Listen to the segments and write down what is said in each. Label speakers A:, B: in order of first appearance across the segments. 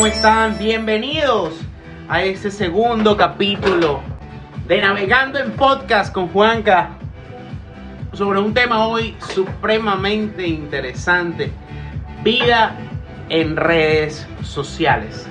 A: ¿Cómo están? Bienvenidos a este segundo capítulo de Navegando en Podcast con Juanca sobre un tema hoy supremamente interesante, vida en redes sociales.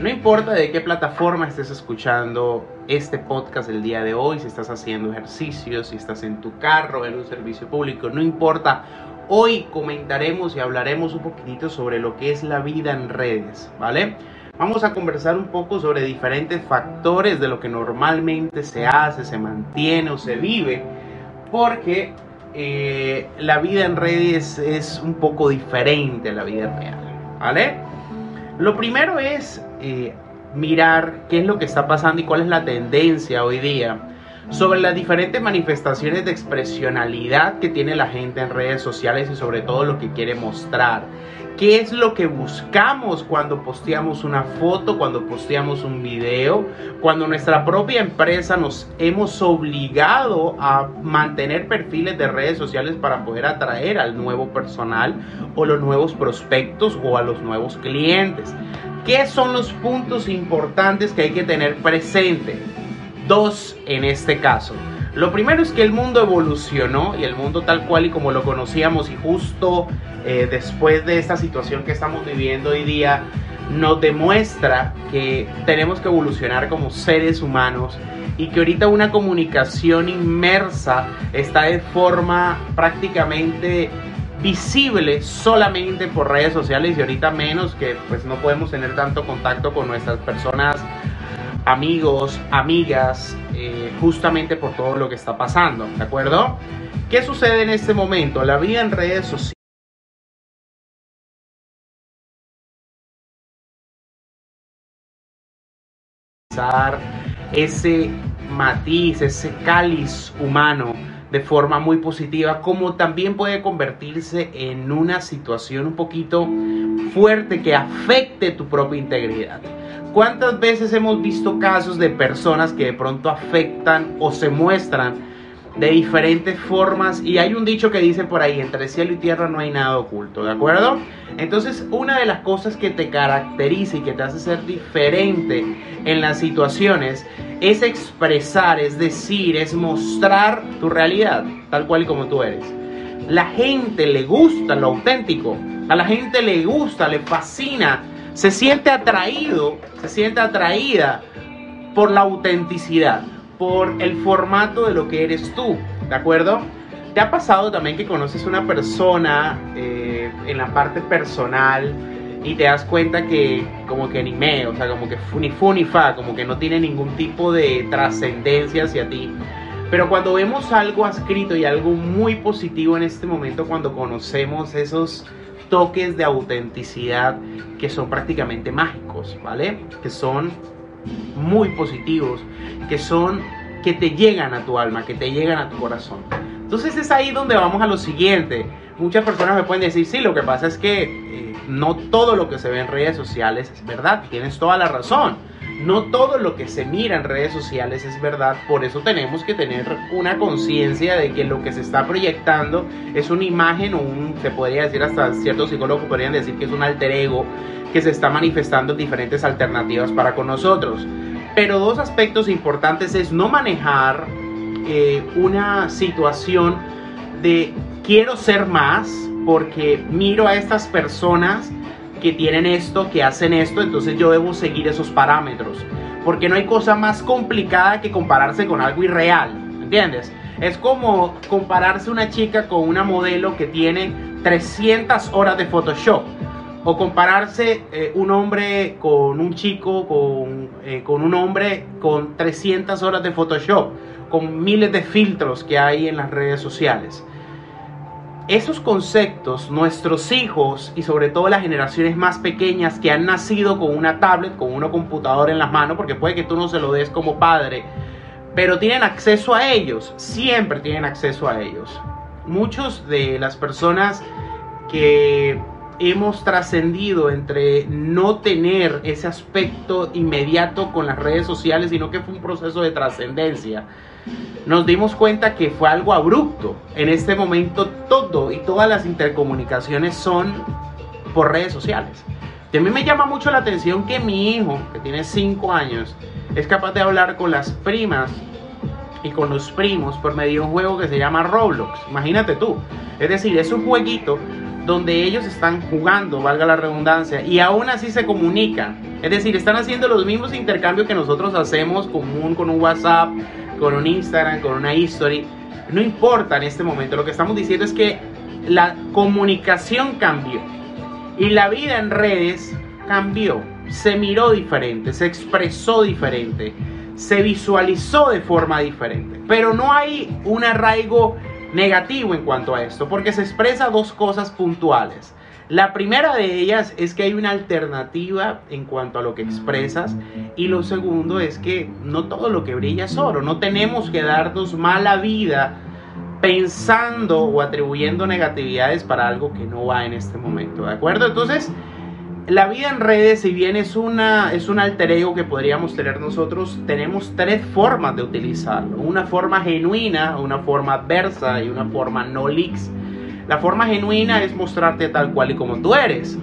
A: No importa de qué plataforma estés escuchando este podcast el día de hoy, si estás haciendo ejercicio, si estás en tu carro, en un servicio público, no importa Hoy comentaremos y hablaremos un poquitito sobre lo que es la vida en redes, ¿vale? Vamos a conversar un poco sobre diferentes factores de lo que normalmente se hace, se mantiene o se vive, porque eh, la vida en redes es un poco diferente a la vida real, ¿vale? Lo primero es eh, mirar qué es lo que está pasando y cuál es la tendencia hoy día sobre las diferentes manifestaciones de expresionalidad que tiene la gente en redes sociales y sobre todo lo que quiere mostrar. ¿Qué es lo que buscamos cuando posteamos una foto, cuando posteamos un video, cuando nuestra propia empresa nos hemos obligado a mantener perfiles de redes sociales para poder atraer al nuevo personal o los nuevos prospectos o a los nuevos clientes? ¿Qué son los puntos importantes que hay que tener presente? Dos en este caso. Lo primero es que el mundo evolucionó y el mundo tal cual y como lo conocíamos y justo eh, después de esta situación que estamos viviendo hoy día nos demuestra que tenemos que evolucionar como seres humanos y que ahorita una comunicación inmersa está de forma prácticamente visible solamente por redes sociales y ahorita menos que pues no podemos tener tanto contacto con nuestras personas amigos, amigas, eh, justamente por todo lo que está pasando, ¿de acuerdo? ¿Qué sucede en este momento? La vida en redes sociales. ese matiz, ese cáliz humano de forma muy positiva, como también puede convertirse en una situación un poquito fuerte que afecte tu propia integridad. ¿Cuántas veces hemos visto casos de personas que de pronto afectan o se muestran de diferentes formas? Y hay un dicho que dice por ahí, entre cielo y tierra no hay nada oculto, ¿de acuerdo? Entonces, una de las cosas que te caracteriza y que te hace ser diferente en las situaciones es expresar, es decir, es mostrar tu realidad, tal cual y como tú eres. La gente le gusta lo auténtico, a la gente le gusta, le fascina se siente atraído, se siente atraída por la autenticidad, por el formato de lo que eres tú, ¿de acuerdo? ¿Te ha pasado también que conoces una persona eh, en la parte personal y te das cuenta que como que ni me, o sea, como que ni fu ni fa, como que no tiene ningún tipo de trascendencia hacia ti? Pero cuando vemos algo escrito y algo muy positivo en este momento, cuando conocemos esos toques de autenticidad que son prácticamente mágicos, ¿vale? Que son muy positivos, que son que te llegan a tu alma, que te llegan a tu corazón. Entonces es ahí donde vamos a lo siguiente. Muchas personas me pueden decir, sí, lo que pasa es que eh, no todo lo que se ve en redes sociales es verdad, tienes toda la razón. No todo lo que se mira en redes sociales es verdad, por eso tenemos que tener una conciencia de que lo que se está proyectando es una imagen o un, se podría decir hasta ciertos psicólogos podrían decir que es un alter ego que se está manifestando en diferentes alternativas para con nosotros. Pero dos aspectos importantes es no manejar eh, una situación de quiero ser más porque miro a estas personas que tienen esto, que hacen esto, entonces yo debo seguir esos parámetros. Porque no hay cosa más complicada que compararse con algo irreal, ¿entiendes? Es como compararse una chica con una modelo que tiene 300 horas de Photoshop. O compararse eh, un hombre con un chico, con, eh, con un hombre con 300 horas de Photoshop, con miles de filtros que hay en las redes sociales. Esos conceptos, nuestros hijos y sobre todo las generaciones más pequeñas que han nacido con una tablet, con una computadora en las manos, porque puede que tú no se lo des como padre, pero tienen acceso a ellos, siempre tienen acceso a ellos. Muchos de las personas que hemos trascendido entre no tener ese aspecto inmediato con las redes sociales, sino que fue un proceso de trascendencia nos dimos cuenta que fue algo abrupto. En este momento todo y todas las intercomunicaciones son por redes sociales. Y a mí me llama mucho la atención que mi hijo, que tiene 5 años, es capaz de hablar con las primas y con los primos por medio de un juego que se llama Roblox. Imagínate tú. Es decir, es un jueguito donde ellos están jugando, valga la redundancia, y aún así se comunican. Es decir, están haciendo los mismos intercambios que nosotros hacemos común con un WhatsApp, con un Instagram, con una history. No importa en este momento, lo que estamos diciendo es que la comunicación cambió y la vida en redes cambió, se miró diferente, se expresó diferente, se visualizó de forma diferente. Pero no hay un arraigo negativo en cuanto a esto, porque se expresa dos cosas puntuales. La primera de ellas es que hay una alternativa en cuanto a lo que expresas y lo segundo es que no todo lo que brilla es oro, no tenemos que darnos mala vida pensando o atribuyendo negatividades para algo que no va en este momento, ¿de acuerdo? Entonces, la vida en redes, si bien es, una, es un alter ego que podríamos tener nosotros, tenemos tres formas de utilizarlo. Una forma genuina, una forma adversa y una forma no leaks. La forma genuina es mostrarte tal cual y como tú eres.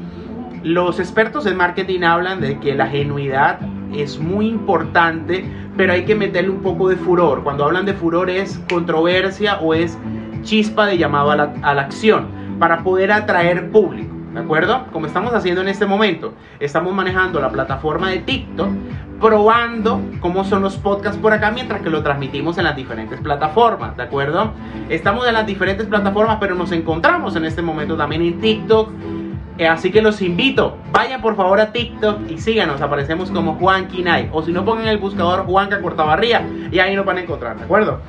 A: Los expertos en marketing hablan de que la genuidad es muy importante, pero hay que meterle un poco de furor. Cuando hablan de furor es controversia o es chispa de llamado a la, a la acción para poder atraer público. ¿De acuerdo? Como estamos haciendo en este momento, estamos manejando la plataforma de TikTok probando cómo son los podcasts por acá mientras que lo transmitimos en las diferentes plataformas, ¿de acuerdo? Estamos en las diferentes plataformas, pero nos encontramos en este momento también en TikTok. Eh, así que los invito, vayan por favor a TikTok y síganos, aparecemos como Juan Kinay. O si no, pongan el buscador Juanca Cortabarría y ahí nos van a encontrar, ¿de acuerdo?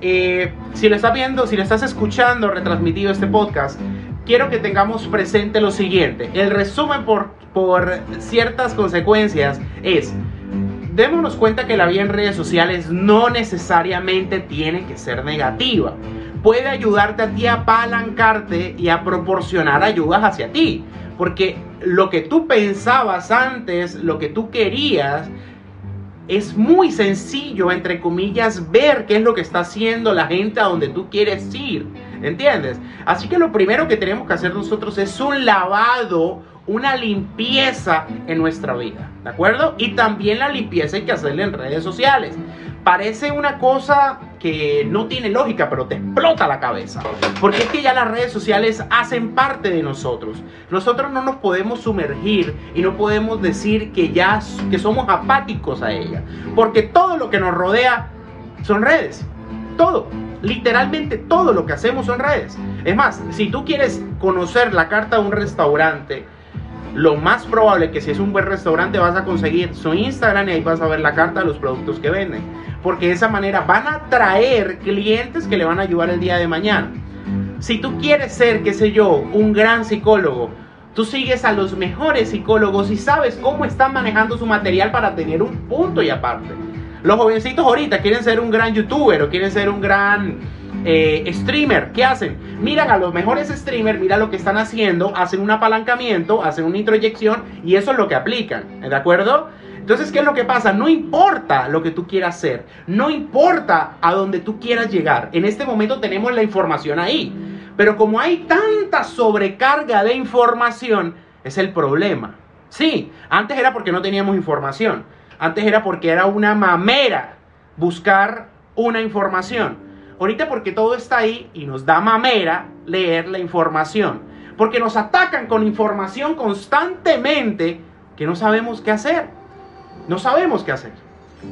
A: Eh, si lo estás viendo, si lo estás escuchando retransmitido este podcast, quiero que tengamos presente lo siguiente. El resumen por, por ciertas consecuencias es, démonos cuenta que la vida en redes sociales no necesariamente tiene que ser negativa. Puede ayudarte a ti a apalancarte y a proporcionar ayudas hacia ti. Porque lo que tú pensabas antes, lo que tú querías, es muy sencillo, entre comillas, ver qué es lo que está haciendo la gente a donde tú quieres ir. ¿Entiendes? Así que lo primero que tenemos que hacer nosotros es un lavado, una limpieza en nuestra vida, ¿de acuerdo? Y también la limpieza hay que hacerla en redes sociales. Parece una cosa que no tiene lógica, pero te explota la cabeza. Porque es que ya las redes sociales hacen parte de nosotros. Nosotros no nos podemos sumergir y no podemos decir que ya que somos apáticos a ella. Porque todo lo que nos rodea son redes. Todo literalmente todo lo que hacemos son redes. Es más, si tú quieres conocer la carta de un restaurante, lo más probable que si es un buen restaurante vas a conseguir su Instagram y ahí vas a ver la carta de los productos que venden. Porque de esa manera van a traer clientes que le van a ayudar el día de mañana. Si tú quieres ser, qué sé yo, un gran psicólogo, tú sigues a los mejores psicólogos y sabes cómo están manejando su material para tener un punto y aparte. Los jovencitos ahorita quieren ser un gran youtuber o quieren ser un gran eh, streamer. ¿Qué hacen? Miran a los mejores streamers, mira lo que están haciendo, hacen un apalancamiento, hacen una introyección y eso es lo que aplican. ¿De acuerdo? Entonces, ¿qué es lo que pasa? No importa lo que tú quieras hacer, no importa a donde tú quieras llegar. En este momento tenemos la información ahí. Pero como hay tanta sobrecarga de información, es el problema. Sí, antes era porque no teníamos información. Antes era porque era una mamera buscar una información. Ahorita porque todo está ahí y nos da mamera leer la información. Porque nos atacan con información constantemente que no sabemos qué hacer. No sabemos qué hacer.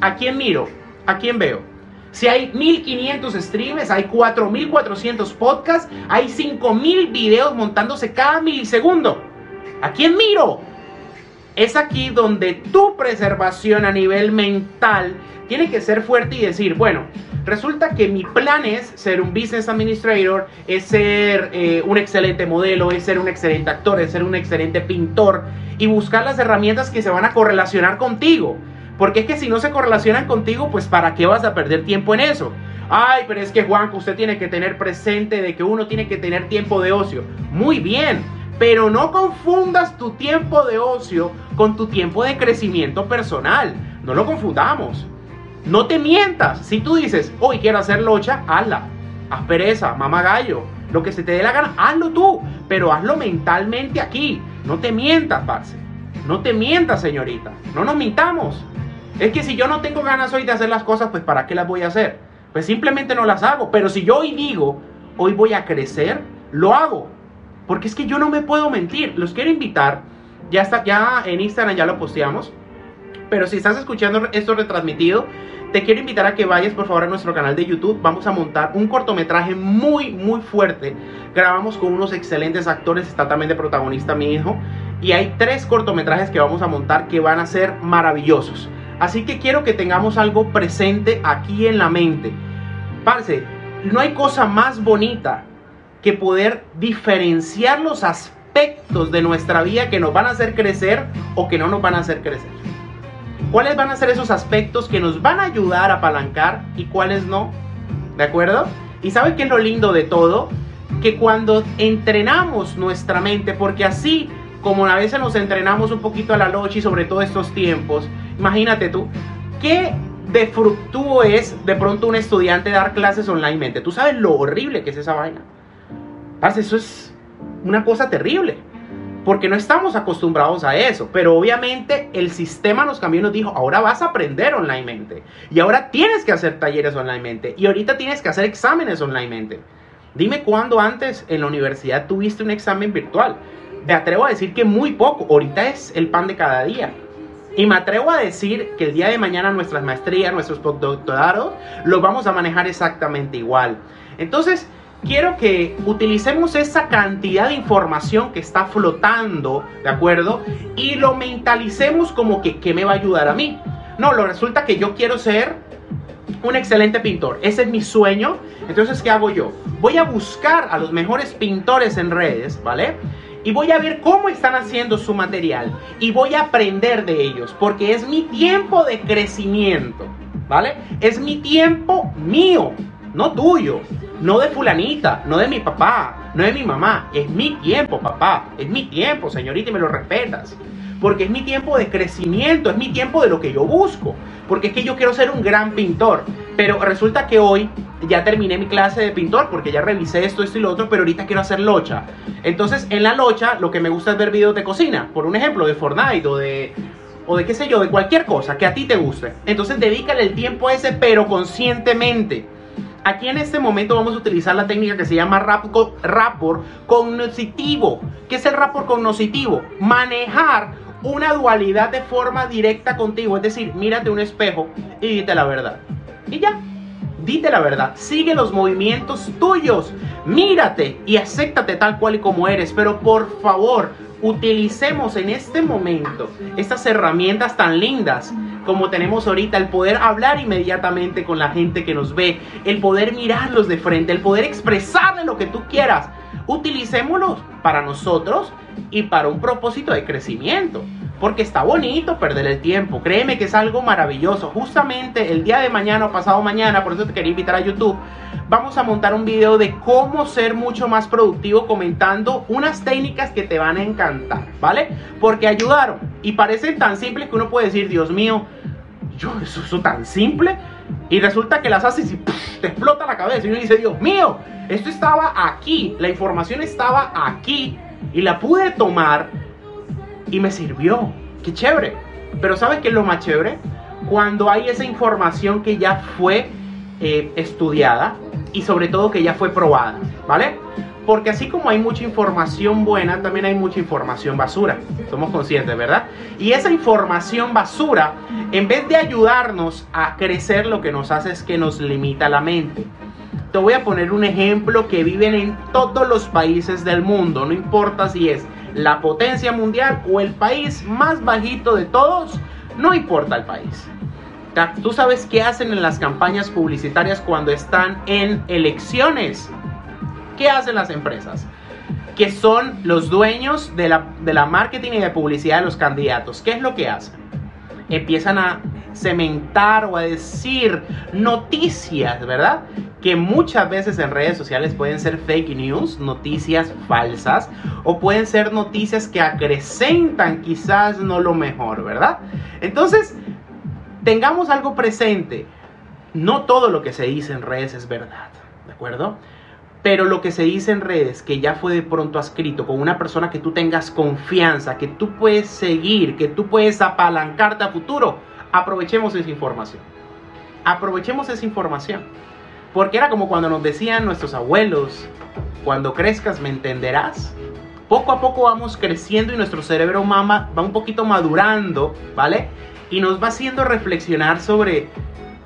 A: ¿A quién miro? ¿A quién veo? Si hay 1500 streams, hay 4400 podcasts, hay 5000 videos montándose cada milisegundo. ¿A quién miro? Es aquí donde tu preservación a nivel mental tiene que ser fuerte y decir, bueno, Resulta que mi plan es ser un business administrator, es ser eh, un excelente modelo, es ser un excelente actor, es ser un excelente pintor y buscar las herramientas que se van a correlacionar contigo. Porque es que si no se correlacionan contigo, pues ¿para qué vas a perder tiempo en eso? Ay, pero es que Juan, usted tiene que tener presente de que uno tiene que tener tiempo de ocio. Muy bien, pero no confundas tu tiempo de ocio con tu tiempo de crecimiento personal. No lo confundamos. No te mientas. Si tú dices, hoy quiero hacer locha, hazla. Haz pereza, mamá gallo. Lo que se te dé la gana, hazlo tú. Pero hazlo mentalmente aquí. No te mientas, parce. No te mientas, señorita. No nos mintamos. Es que si yo no tengo ganas hoy de hacer las cosas, pues ¿para qué las voy a hacer? Pues simplemente no las hago. Pero si yo hoy digo, hoy voy a crecer, lo hago. Porque es que yo no me puedo mentir. Los quiero invitar. Ya está, ya en Instagram ya lo posteamos. Pero si estás escuchando esto retransmitido, te quiero invitar a que vayas por favor a nuestro canal de YouTube. Vamos a montar un cortometraje muy, muy fuerte. Grabamos con unos excelentes actores. Está también de protagonista mi hijo. Y hay tres cortometrajes que vamos a montar que van a ser maravillosos. Así que quiero que tengamos algo presente aquí en la mente. Parce, no hay cosa más bonita que poder diferenciar los aspectos de nuestra vida que nos van a hacer crecer o que no nos van a hacer crecer. ¿Cuáles van a ser esos aspectos que nos van a ayudar a apalancar y cuáles no? ¿De acuerdo? ¿Y sabe qué es lo lindo de todo? Que cuando entrenamos nuestra mente, porque así como a veces nos entrenamos un poquito a la noche y sobre todo estos tiempos, imagínate tú, ¿qué de fructuo es de pronto un estudiante dar clases online? ¿Tú sabes lo horrible que es esa vaina? Parce, eso es una cosa terrible porque no estamos acostumbrados a eso. Pero obviamente el sistema nos cambió y nos dijo, ahora vas a aprender onlinemente. Y ahora tienes que hacer talleres onlinemente. Y ahorita tienes que hacer exámenes onlinemente. Dime cuándo antes en la universidad tuviste un examen virtual. Me atrevo a decir que muy poco. Ahorita es el pan de cada día. Y me atrevo a decir que el día de mañana nuestras maestrías, nuestros postdoctorados, los vamos a manejar exactamente igual. Entonces, quiero que utilicemos esa cantidad de información que está flotando, ¿de acuerdo? Y lo mentalicemos como que, ¿qué me va a ayudar a mí? No, lo resulta que yo quiero ser un excelente pintor. Ese es mi sueño. Entonces, ¿qué hago yo? Voy a buscar a los mejores pintores en redes, ¿vale? Y voy a ver cómo están haciendo su material. Y voy a aprender de ellos. Porque es mi tiempo de crecimiento, ¿vale? Es mi tiempo mío, no tuyo. No de fulanita, no de mi papá, no de mi mamá. Es mi tiempo, papá. Es mi tiempo, señorita, y me lo respetas. Porque es mi tiempo de crecimiento, es mi tiempo de lo que yo busco. Porque es que yo quiero ser un gran pintor. Pero resulta que hoy ya terminé mi clase de pintor porque ya revisé esto, esto y lo otro, pero ahorita quiero hacer locha. Entonces, en la locha lo que me gusta es ver videos de cocina. Por un ejemplo, de Fortnite o de o de qué sé yo, de cualquier cosa que a ti te guste. Entonces dedícale el tiempo a ese, pero conscientemente. Aquí en este momento vamos a utilizar la técnica que se llama rapport cognoscitivo. ¿Qué es el rapport cognoscitivo? Manejar una dualidad de forma directa contigo. Es decir, mírate un espejo y dite la verdad. Y ya, dite la verdad. Sigue los movimientos tuyos. Mírate y acéptate tal cual y como eres. Pero por favor, utilicemos en este momento estas herramientas tan lindas como tenemos ahorita, el poder hablar inmediatamente con la gente que nos ve, el poder mirarlos de frente, el poder expresarle lo que tú quieras. Utilicémoslo para nosotros y para un propósito de crecimiento. Porque está bonito perder el tiempo. Créeme que es algo maravilloso. Justamente el día de mañana o pasado mañana, por eso te quería invitar a YouTube, vamos a montar un video de cómo ser mucho más productivo comentando unas técnicas que te van a encantar, ¿vale? Porque ayudaron y parecen tan simples que uno puede decir, Dios mío, yo, eso, es tan simple. Y resulta que las haces y te explota la cabeza. Y uno dice, Dios mío, esto estaba aquí, la información estaba aquí y la pude tomar y me sirvió. Qué chévere. Pero ¿sabes qué es lo más chévere? Cuando hay esa información que ya fue eh, estudiada y sobre todo que ya fue probada, ¿vale? Porque así como hay mucha información buena, también hay mucha información basura. Somos conscientes, ¿verdad? Y esa información basura, en vez de ayudarnos a crecer, lo que nos hace es que nos limita la mente. Te voy a poner un ejemplo que viven en todos los países del mundo, no importa si es la potencia mundial o el país más bajito de todos, no importa el país. ¿Tú sabes qué hacen en las campañas publicitarias cuando están en elecciones? ¿Qué hacen las empresas? Que son los dueños de la, de la marketing y de publicidad de los candidatos. ¿Qué es lo que hacen? Empiezan a cementar o a decir noticias, ¿verdad? Que muchas veces en redes sociales pueden ser fake news, noticias falsas, o pueden ser noticias que acrecentan quizás no lo mejor, ¿verdad? Entonces, tengamos algo presente. No todo lo que se dice en redes es verdad, ¿de acuerdo? Pero lo que se dice en redes, que ya fue de pronto escrito con una persona que tú tengas confianza, que tú puedes seguir, que tú puedes apalancarte a futuro, aprovechemos esa información. Aprovechemos esa información. Porque era como cuando nos decían nuestros abuelos, cuando crezcas me entenderás. Poco a poco vamos creciendo y nuestro cerebro mama va un poquito madurando, ¿vale? Y nos va haciendo reflexionar sobre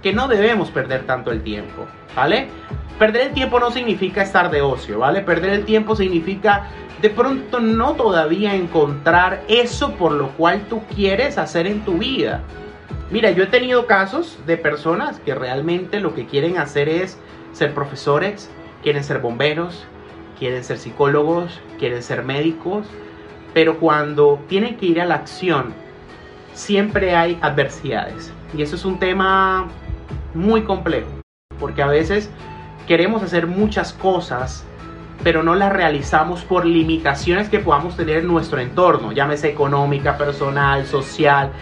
A: que no debemos perder tanto el tiempo, ¿vale? Perder el tiempo no significa estar de ocio, ¿vale? Perder el tiempo significa de pronto no todavía encontrar eso por lo cual tú quieres hacer en tu vida. Mira, yo he tenido casos de personas que realmente lo que quieren hacer es ser profesores, quieren ser bomberos, quieren ser psicólogos, quieren ser médicos, pero cuando tienen que ir a la acción, siempre hay adversidades. Y eso es un tema muy complejo, porque a veces queremos hacer muchas cosas, pero no las realizamos por limitaciones que podamos tener en nuestro entorno, llámese económica, personal, social,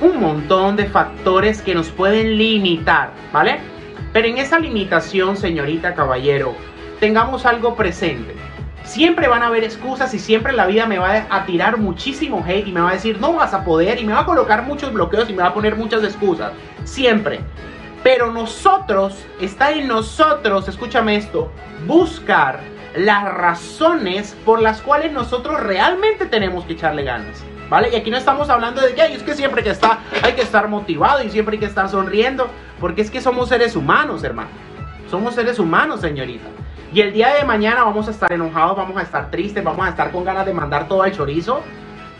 A: un montón de factores que nos pueden limitar, ¿vale? Pero en esa limitación, señorita caballero, tengamos algo presente. Siempre van a haber excusas y siempre la vida me va a tirar muchísimo hate y me va a decir no vas a poder y me va a colocar muchos bloqueos y me va a poner muchas excusas. Siempre. Pero nosotros, está en nosotros, escúchame esto, buscar las razones por las cuales nosotros realmente tenemos que echarle ganas. ¿Vale? Y aquí no estamos hablando de que es que siempre que está hay que estar motivado y siempre hay que estar sonriendo, porque es que somos seres humanos, hermano. Somos seres humanos, señorita. Y el día de mañana vamos a estar enojados, vamos a estar tristes, vamos a estar con ganas de mandar todo al chorizo,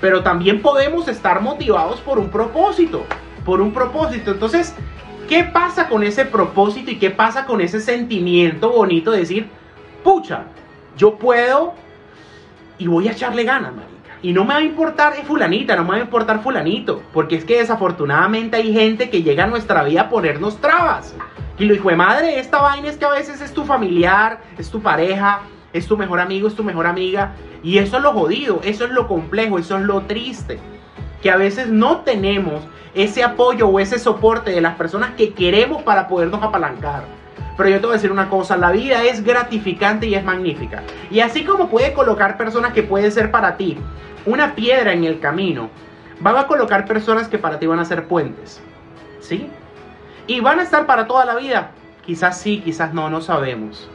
A: pero también podemos estar motivados por un propósito, por un propósito. Entonces, ¿qué pasa con ese propósito y qué pasa con ese sentimiento bonito de decir, pucha, yo puedo y voy a echarle ganas, marica. Y no me va a importar fulanita, no me va a importar fulanito, porque es que desafortunadamente hay gente que llega a nuestra vida a ponernos trabas. Y lo hijo de madre, esta vaina es que a veces es tu familiar, es tu pareja, es tu mejor amigo, es tu mejor amiga. Y eso es lo jodido, eso es lo complejo, eso es lo triste. Que a veces no tenemos ese apoyo o ese soporte de las personas que queremos para podernos apalancar. Pero yo te voy a decir una cosa, la vida es gratificante y es magnífica. Y así como puede colocar personas que pueden ser para ti una piedra en el camino, van a colocar personas que para ti van a ser puentes. ¿Sí? Y van a estar para toda la vida. Quizás sí, quizás no, no sabemos.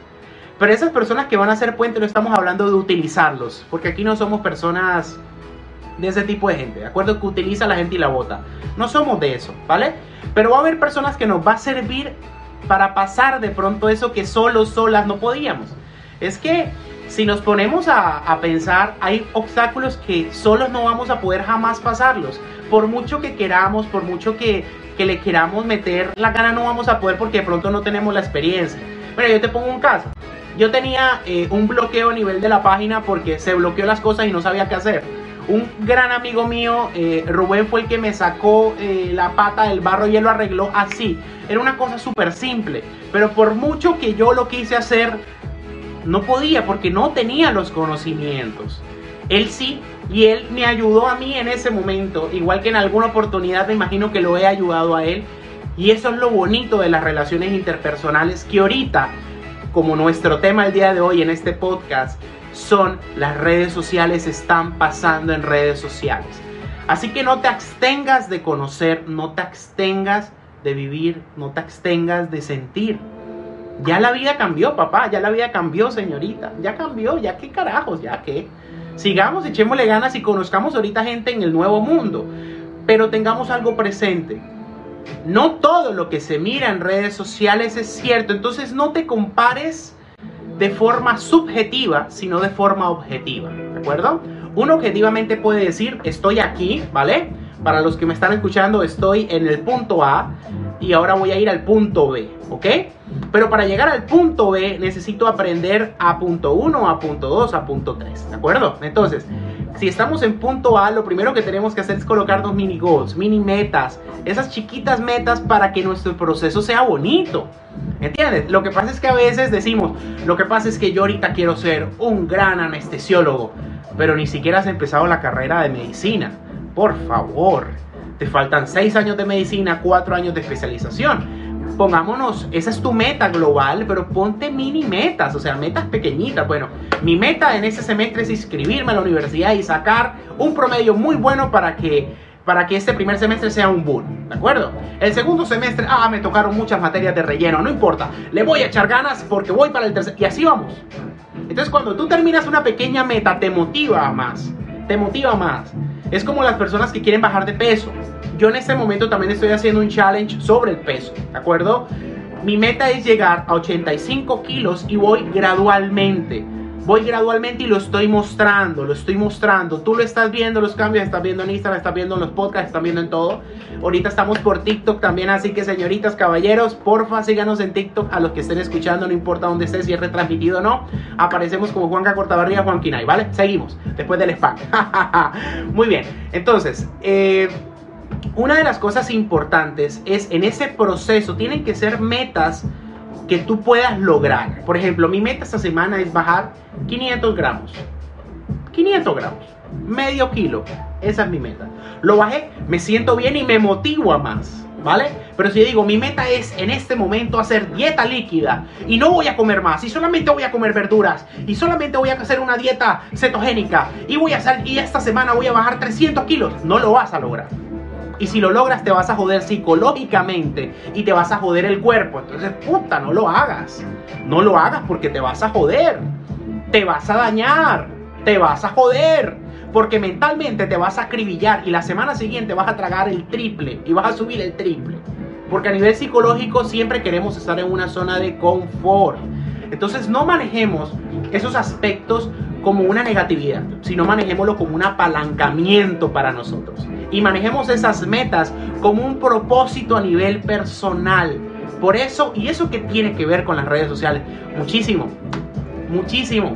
A: Pero esas personas que van a ser puentes no estamos hablando de utilizarlos, porque aquí no somos personas de ese tipo de gente, ¿de acuerdo? Que utiliza a la gente y la bota. No somos de eso, ¿vale? Pero va a haber personas que nos va a servir para pasar de pronto eso que solos, solas no podíamos. Es que si nos ponemos a, pensar, hay obstáculos que solos no vamos a poder jamás pasarlos. Por mucho que queramos, por mucho que, que le queramos meter la gana, no vamos a poder porque de pronto no tenemos la experiencia. Bueno, yo te pongo un caso. Yo tenía eh, un bloqueo a nivel de la página porque se bloqueó las cosas y no sabía qué hacer. Un gran amigo mío, eh, Rubén, fue el que me sacó eh, la pata del barro y él lo arregló así. Era una cosa súper simple, pero por mucho que yo lo quise hacer, no podía porque no tenía los conocimientos. Él sí, y él me ayudó a mí en ese momento, igual que en alguna oportunidad me imagino que lo he ayudado a él. Y eso es lo bonito de las relaciones interpersonales que ahorita, como nuestro tema el día de hoy en este podcast, son las redes sociales están pasando en redes sociales. Así que no te abstengas de conocer, no te abstengas de vivir, no te abstengas de sentir. Ya la vida cambió, papá, ya la vida cambió, señorita, ya cambió, ya qué carajos, ya qué. Sigamos, echémosle ganas y conozcamos ahorita gente en el nuevo mundo, pero tengamos algo presente. No todo lo que se mira en redes sociales es cierto, entonces no te compares de forma subjetiva, sino de forma objetiva, ¿de acuerdo? Uno objetivamente puede decir, estoy aquí, ¿vale? Para los que me están escuchando, estoy en el punto A y ahora voy a ir al punto B, ¿ok? Pero para llegar al punto B necesito aprender a punto 1, a punto 2, a punto 3, ¿de acuerdo? Entonces, si estamos en punto A, lo primero que tenemos que hacer es colocarnos mini goals, mini metas, esas chiquitas metas para que nuestro proceso sea bonito. ¿Entiendes? Lo que pasa es que a veces decimos, lo que pasa es que yo ahorita quiero ser un gran anestesiólogo, pero ni siquiera has empezado la carrera de medicina. Por favor, te faltan 6 años de medicina, 4 años de especialización pongámonos, esa es tu meta global, pero ponte mini metas, o sea, metas pequeñitas. Bueno, mi meta en ese semestre es inscribirme a la universidad y sacar un promedio muy bueno para que para que este primer semestre sea un boom, ¿de acuerdo? El segundo semestre, ah, me tocaron muchas materias de relleno, no importa, le voy a echar ganas porque voy para el tercer, y así vamos. Entonces cuando tú terminas una pequeña meta, te motiva más, te motiva más. Es como las personas que quieren bajar de peso. Yo en este momento también estoy haciendo un challenge sobre el peso, ¿de acuerdo? Mi meta es llegar a 85 kilos y voy gradualmente. Voy gradualmente y lo estoy mostrando, lo estoy mostrando. Tú lo estás viendo, los cambios, estás viendo en Instagram, estás viendo en los podcasts, estás viendo en todo. Ahorita estamos por TikTok también, así que señoritas, caballeros, porfa, síganos en TikTok a los que estén escuchando, no importa dónde estés, si es retransmitido o no. Aparecemos como Juanca Cortabarría, Juan Quinay, ¿vale? Seguimos, después del spam. Muy bien, entonces, eh una de las cosas importantes es en ese proceso tienen que ser metas que tú puedas lograr. Por ejemplo, mi meta esta semana es bajar 500 gramos. 500 gramos. Medio kilo. Esa es mi meta. Lo bajé, me siento bien y me motivo a más. ¿Vale? Pero si digo, mi meta es en este momento hacer dieta líquida y no voy a comer más y solamente voy a comer verduras y solamente voy a hacer una dieta cetogénica y voy a hacer y esta semana voy a bajar 300 kilos, no lo vas a lograr. Y si lo logras te vas a joder psicológicamente y te vas a joder el cuerpo. Entonces, puta, no lo hagas. No lo hagas porque te vas a joder. Te vas a dañar. Te vas a joder. Porque mentalmente te vas a acribillar y la semana siguiente vas a tragar el triple y vas a subir el triple. Porque a nivel psicológico siempre queremos estar en una zona de confort. Entonces no manejemos esos aspectos como una negatividad, sino manejémoslo como un apalancamiento para nosotros. Y manejemos esas metas como un propósito a nivel personal. Por eso, y eso que tiene que ver con las redes sociales, muchísimo, muchísimo.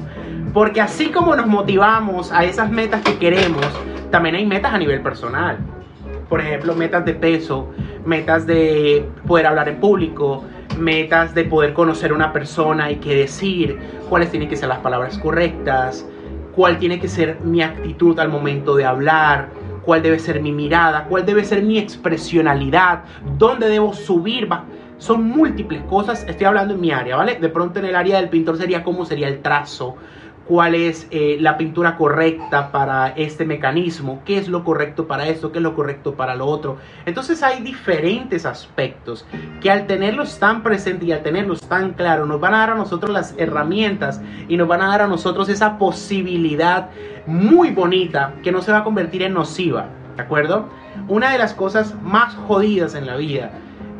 A: Porque así como nos motivamos a esas metas que queremos, también hay metas a nivel personal. Por ejemplo, metas de peso, metas de poder hablar en público, metas de poder conocer a una persona y que decir cuáles tienen que ser las palabras correctas, cuál tiene que ser mi actitud al momento de hablar, cuál debe ser mi mirada, cuál debe ser mi expresionalidad, dónde debo subir. Son múltiples cosas, estoy hablando en mi área, ¿vale? De pronto en el área del pintor sería cómo sería el trazo, cuál es eh, la pintura correcta para este mecanismo, qué es lo correcto para esto, qué es lo correcto para lo otro. Entonces hay diferentes aspectos que al tenerlos tan presentes y al tenerlos tan claros nos van a dar a nosotros las herramientas y nos van a dar a nosotros esa posibilidad muy bonita que no se va a convertir en nociva, ¿de acuerdo? Una de las cosas más jodidas en la vida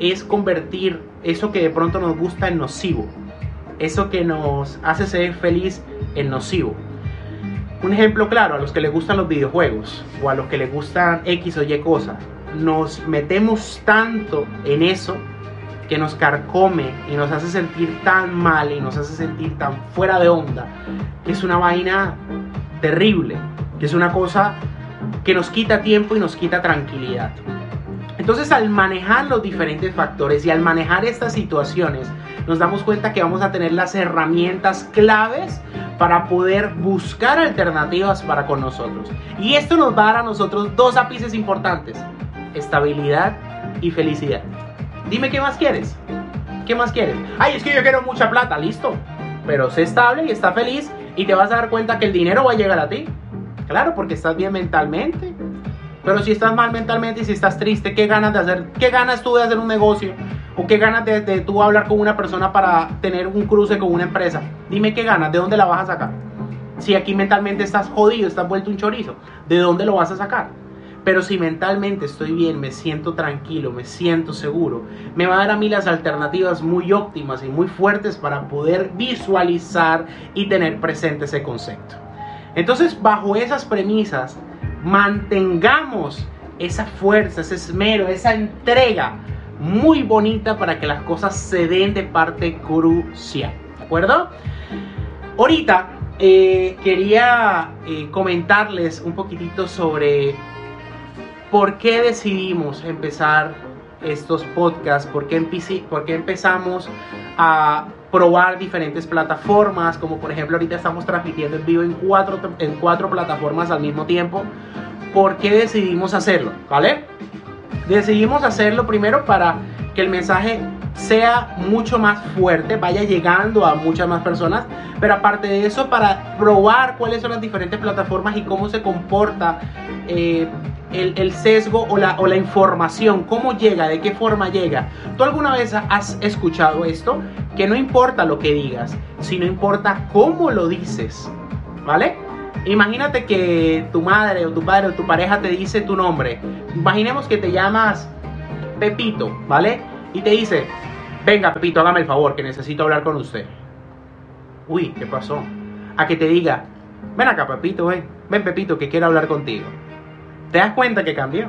A: es convertir eso que de pronto nos gusta en nocivo eso que nos hace ser feliz en nocivo. Un ejemplo claro, a los que les gustan los videojuegos o a los que les gustan X o Y cosas, nos metemos tanto en eso que nos carcome y nos hace sentir tan mal y nos hace sentir tan fuera de onda, que es una vaina terrible, que es una cosa que nos quita tiempo y nos quita tranquilidad. Entonces al manejar los diferentes factores y al manejar estas situaciones, nos damos cuenta que vamos a tener las herramientas claves para poder buscar alternativas para con nosotros. Y esto nos va a dar a nosotros dos ápices importantes, estabilidad y felicidad. Dime qué más quieres. ¿Qué más quieres? Ay, es que yo quiero mucha plata, listo. Pero sé estable y está feliz y te vas a dar cuenta que el dinero va a llegar a ti. Claro, porque estás bien mentalmente, pero si estás mal mentalmente y si estás triste, ¿qué ganas de hacer? ¿Qué ganas tú de hacer un negocio? ¿O qué ganas de, de tú hablar con una persona para tener un cruce con una empresa? Dime qué ganas, ¿de dónde la vas a sacar? Si aquí mentalmente estás jodido, estás vuelto un chorizo, ¿de dónde lo vas a sacar? Pero si mentalmente estoy bien, me siento tranquilo, me siento seguro, me va a dar a mí las alternativas muy óptimas y muy fuertes para poder visualizar y tener presente ese concepto. Entonces, bajo esas premisas, mantengamos esa fuerza, ese esmero, esa entrega muy bonita para que las cosas se den de parte crucial. ¿De acuerdo? Ahorita eh, quería eh, comentarles un poquitito sobre por qué decidimos empezar estos podcasts, por qué, por qué empezamos a probar diferentes plataformas, como por ejemplo ahorita estamos transmitiendo en vivo en cuatro, en cuatro plataformas al mismo tiempo. ¿Por qué decidimos hacerlo? ¿Vale? Decidimos hacerlo primero para que el mensaje sea mucho más fuerte, vaya llegando a muchas más personas, pero aparte de eso, para probar cuáles son las diferentes plataformas y cómo se comporta eh, el, sesgo o la, o la información, cómo llega, de qué forma llega. ¿Tú alguna vez has escuchado esto? Que no importa lo que digas, sino importa cómo lo dices, ¿vale? Imagínate que tu madre o tu padre o tu pareja te dice tu nombre. Imaginemos que te llamas Pepito, ¿vale? Y te dice, venga Pepito, hágame el favor, que necesito hablar con usted. Uy, ¿qué pasó? A que te diga, ven acá Pepito, ven, ven Pepito, que quiero hablar contigo. ¿Te das cuenta que cambió?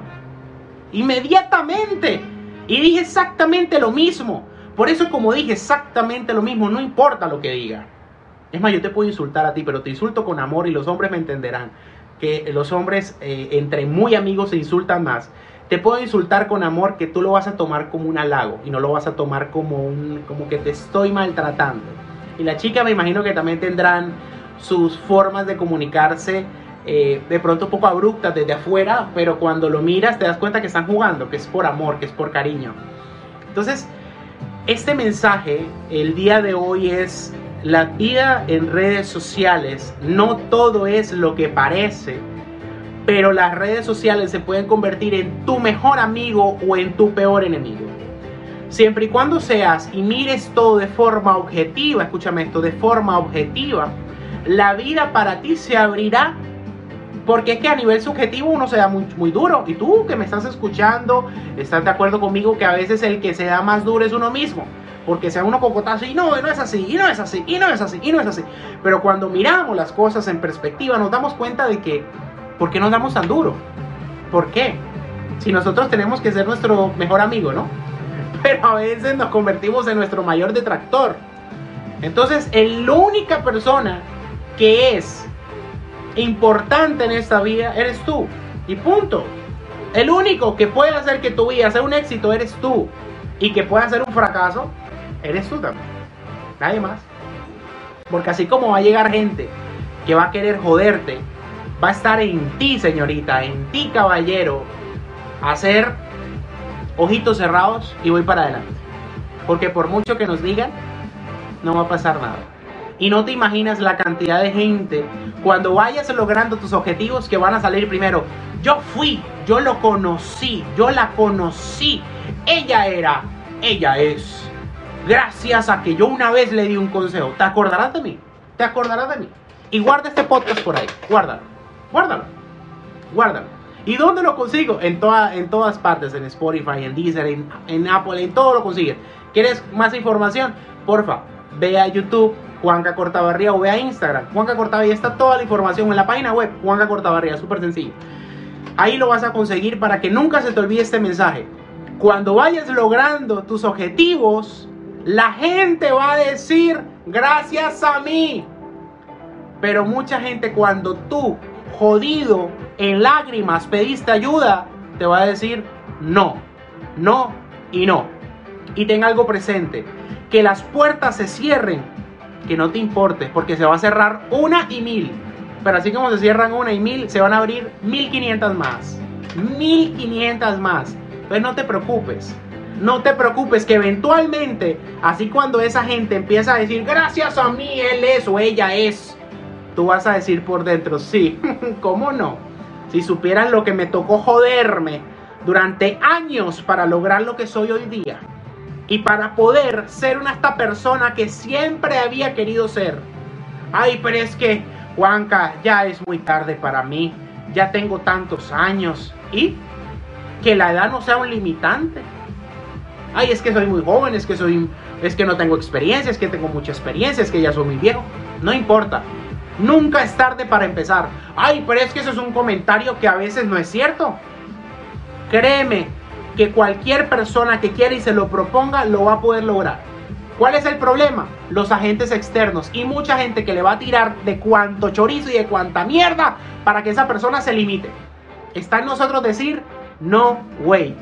A: Inmediatamente. Y dije exactamente lo mismo. Por eso como dije exactamente lo mismo, no importa lo que diga. Es más, yo te puedo insultar a ti, pero te insulto con amor y los hombres me entenderán. Que los hombres eh, entre muy amigos se insultan más. Te puedo insultar con amor que tú lo vas a tomar como un halago y no lo vas a tomar como un como que te estoy maltratando. Y la chica me imagino que también tendrán sus formas de comunicarse eh, de pronto un poco abruptas desde afuera, pero cuando lo miras te das cuenta que están jugando, que es por amor, que es por cariño. Entonces, este mensaje el día de hoy es la vida en redes sociales. No todo es lo que parece pero las redes sociales se pueden convertir en tu mejor amigo o en tu peor enemigo. Siempre y cuando seas y mires todo de forma objetiva, escúchame esto, de forma objetiva, la vida para ti se abrirá. Porque es que a nivel subjetivo uno se da muy, duro. Y tú que me estás escuchando, estás de acuerdo conmigo que a veces el que se da más duro es uno mismo. Porque sea uno cocotazo y no, no es así, y no es así, y no es así, y no es así. Pero cuando miramos las cosas en perspectiva nos damos cuenta de que ¿por qué nos damos tan duro? ¿Por qué? Si nosotros tenemos que ser nuestro mejor amigo, ¿no? Pero a veces nos convertimos en nuestro mayor detractor. Entonces, la única persona que es importante en esta vida eres tú. Y punto. El único que puede hacer que tu vida sea un éxito eres tú. Y que pueda ser un fracaso, eres tú también. Nadie más. Porque así como va a llegar gente que va a querer joderte, va a estar en ti, señorita, en ti, caballero, hacer ojitos cerrados y voy para adelante. Porque por mucho que nos digan, no va a pasar nada. Y no te imaginas la cantidad de gente cuando vayas logrando tus objetivos que van a salir primero. Yo fui, yo lo conocí, yo la conocí. Ella era, ella es. Gracias a que yo una vez le di un consejo. ¿Te acordarás de mí? ¿Te acordarás de mí? Y guarda este podcast por ahí, guárdalo. Guárdalo. Guárdalo. ¿Y dónde lo consigo? En, toda, en todas partes, en Spotify, en Deezer, en, Apple, en todo lo consigues. ¿Quieres más información? Porfa, ve a YouTube, Juanca Cortabarría, o ve a Instagram, Juanca Cortabarría. Está toda la información en la página web, Juanca Cortabarría, súper sencillo. Ahí lo vas a conseguir para que nunca se te olvide este mensaje. Cuando vayas logrando tus objetivos, la gente va a decir, gracias a mí. Pero mucha gente cuando tú jodido, en lágrimas, pediste ayuda, te va a decir no, no y no. Y ten algo presente, que las puertas se cierren, que no te importe, porque se va a cerrar una y mil. Pero así como se cierran una y mil, se van a abrir mil quinientas más. Mil quinientas más. Pues no te preocupes. No te preocupes que eventualmente, así cuando esa gente empieza a decir, gracias a mí, él es o ella es, tú vas a decir por dentro, sí, ¿cómo no? Si supieras lo que me tocó joderme durante años para lograr lo que soy hoy día y para poder ser una esta persona que siempre había querido ser. Ay, pero es que, Juanca, ya es muy tarde para mí, ya tengo tantos años y que la edad no sea un limitante. Ay, es que soy muy joven, es que soy es que no tengo experiencia, es que tengo mucha experiencia, es que ya soy muy viejo. No importa. Nunca es tarde para empezar. Ay, pero es que eso es un comentario que a veces no es cierto. créeme que cualquier persona que quiera y se lo proponga lo va a poder lograr. ¿Cuál es el problema? Los agentes externos y mucha gente que le va a tirar de cuanto chorizo y de cuanta mierda para que esa persona se limite. Está en nosotros decir, no way.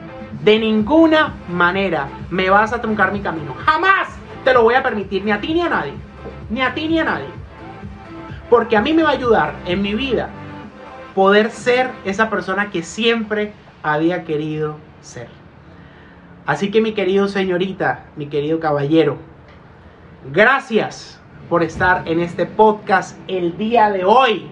A: De ninguna manera me vas a truncar mi camino. Jamás te lo voy a permitir, ni a ti ni a nadie. Ni a ti ni a nadie. Porque a mí me va a ayudar en mi vida poder ser esa persona que siempre había querido ser. Así que mi querido señorita, mi querido caballero, gracias por estar en este podcast el día de hoy,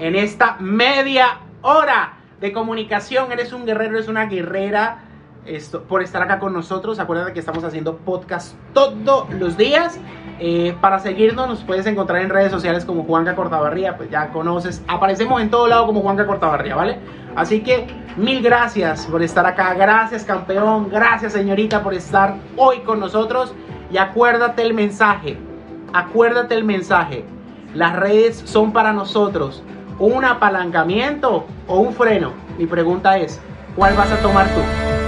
A: en esta media hora de comunicación. Eres un guerrero, eres una guerrera esto, por estar acá con nosotros. Acuérdate que estamos haciendo podcast todos los días. Eh, para seguirnos nos puedes encontrar en redes sociales como Juanca Cortabarría, pues ya conoces. Aparecemos en todo lado como Juanca Cortabarría, ¿vale? Así que mil gracias por estar acá. Gracias campeón, gracias señorita por estar hoy con nosotros. Y acuérdate el mensaje, acuérdate el mensaje. Las redes son para nosotros un apalancamiento o un freno. Mi pregunta es, ¿cuál vas a tomar tú?